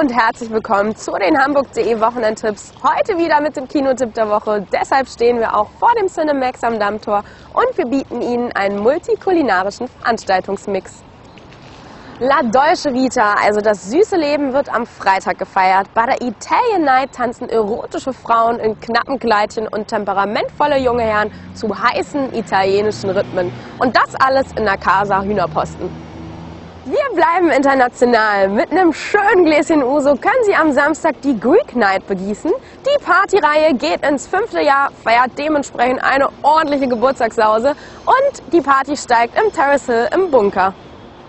und herzlich willkommen zu den Hamburg.de Wochenendtipps. Heute wieder mit dem Kinotipp der Woche. Deshalb stehen wir auch vor dem Cinemax am Dammtor und wir bieten Ihnen einen multikulinarischen Veranstaltungsmix. La Dolce Vita, also das süße Leben, wird am Freitag gefeiert. Bei der Italian Night tanzen erotische Frauen in knappen Kleidchen und temperamentvolle junge Herren zu heißen italienischen Rhythmen. Und das alles in der Casa Hühnerposten. Wir bleiben international. Mit einem schönen Gläschen Uso können Sie am Samstag die Greek Night begießen. Die Partyreihe geht ins fünfte Jahr, feiert dementsprechend eine ordentliche Geburtstagssause und die Party steigt im Terrace Hill im Bunker.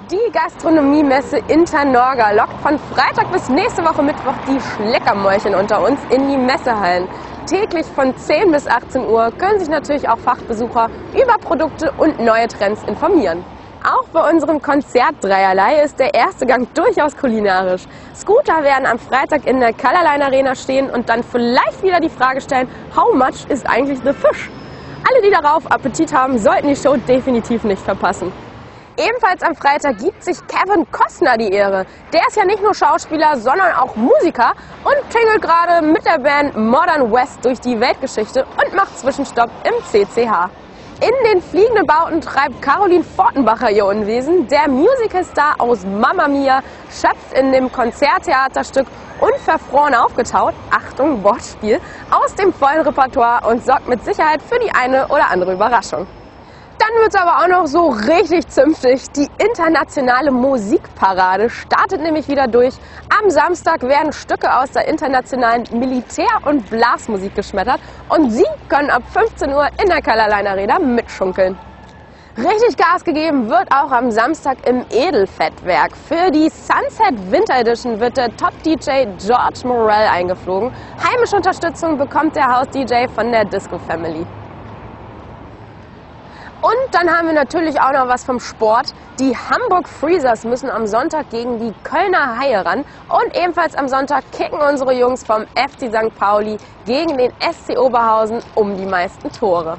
Die Gastronomiemesse Internorga lockt von Freitag bis nächste Woche Mittwoch die Schleckermäulchen unter uns in die Messehallen. Täglich von 10 bis 18 Uhr können sich natürlich auch Fachbesucher über Produkte und neue Trends informieren. Auch bei unserem Konzert Dreierlei ist der erste Gang durchaus kulinarisch. Scooter werden am Freitag in der Colorline Arena stehen und dann vielleicht wieder die Frage stellen, how much ist eigentlich the fish? Alle, die darauf Appetit haben, sollten die Show definitiv nicht verpassen. Ebenfalls am Freitag gibt sich Kevin Costner die Ehre. Der ist ja nicht nur Schauspieler, sondern auch Musiker und tingelt gerade mit der Band Modern West durch die Weltgeschichte und macht Zwischenstopp im CCH. In den fliegenden Bauten treibt Caroline Fortenbacher ihr Unwesen. Der Musicalstar aus Mamma Mia schöpft in dem Konzerttheaterstück Unverfroren aufgetaut, Achtung, Wortspiel, aus dem vollen Repertoire und sorgt mit Sicherheit für die eine oder andere Überraschung. Dann wird es aber auch noch so richtig zünftig. Die internationale Musikparade startet nämlich wieder durch. Am Samstag werden Stücke aus der internationalen Militär- und Blasmusik geschmettert und Sie können ab 15 Uhr in der Colorline Arena mitschunkeln. Richtig Gas gegeben wird auch am Samstag im Edelfettwerk. Für die Sunset Winter Edition wird der Top-DJ George Morell eingeflogen. Heimische Unterstützung bekommt der Haus-DJ von der Disco Family. Und dann haben wir natürlich auch noch was vom Sport. Die Hamburg Freezers müssen am Sonntag gegen die Kölner Haie ran. Und ebenfalls am Sonntag kicken unsere Jungs vom FC St. Pauli gegen den SC Oberhausen um die meisten Tore.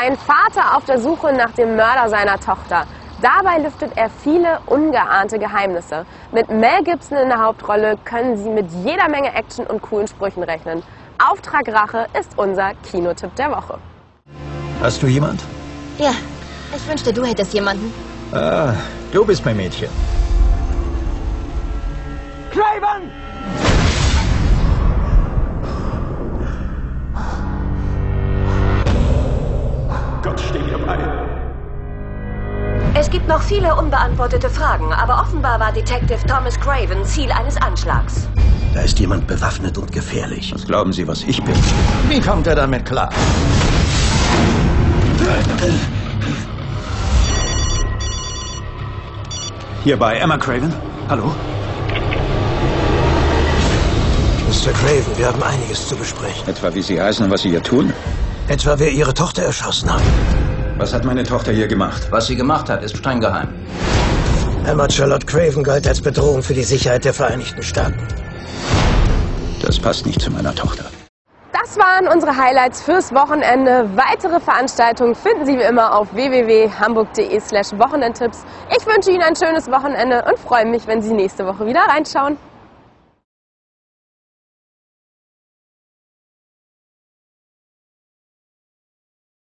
Ein Vater auf der Suche nach dem Mörder seiner Tochter. Dabei lüftet er viele ungeahnte Geheimnisse. Mit Mel Gibson in der Hauptrolle können Sie mit jeder Menge Action und coolen Sprüchen rechnen. Auftrag Rache ist unser Kinotipp der Woche. Hast du jemand? Ja, ich wünschte, du hättest jemanden. Ah, du bist mein Mädchen. Craven! Gott, steh mir bei. Es gibt noch viele unbeantwortete Fragen, aber offenbar war Detective Thomas Craven Ziel eines Anschlags. Da ist jemand bewaffnet und gefährlich. Was glauben Sie, was ich bin? Wie kommt er damit klar? Hier bei Emma Craven. Hallo? Mr. Craven, wir haben einiges zu besprechen. Etwa wie Sie heißen und was Sie hier tun? Etwa wer Ihre Tochter erschossen hat. Was hat meine Tochter hier gemacht? Was sie gemacht hat, ist streng geheim. Emma Charlotte Craven galt als Bedrohung für die Sicherheit der Vereinigten Staaten. Das passt nicht zu meiner Tochter. Das waren unsere Highlights fürs Wochenende. Weitere Veranstaltungen finden Sie wie immer auf www.hamburg.de slash Wochenendtipps. Ich wünsche Ihnen ein schönes Wochenende und freue mich, wenn Sie nächste Woche wieder reinschauen.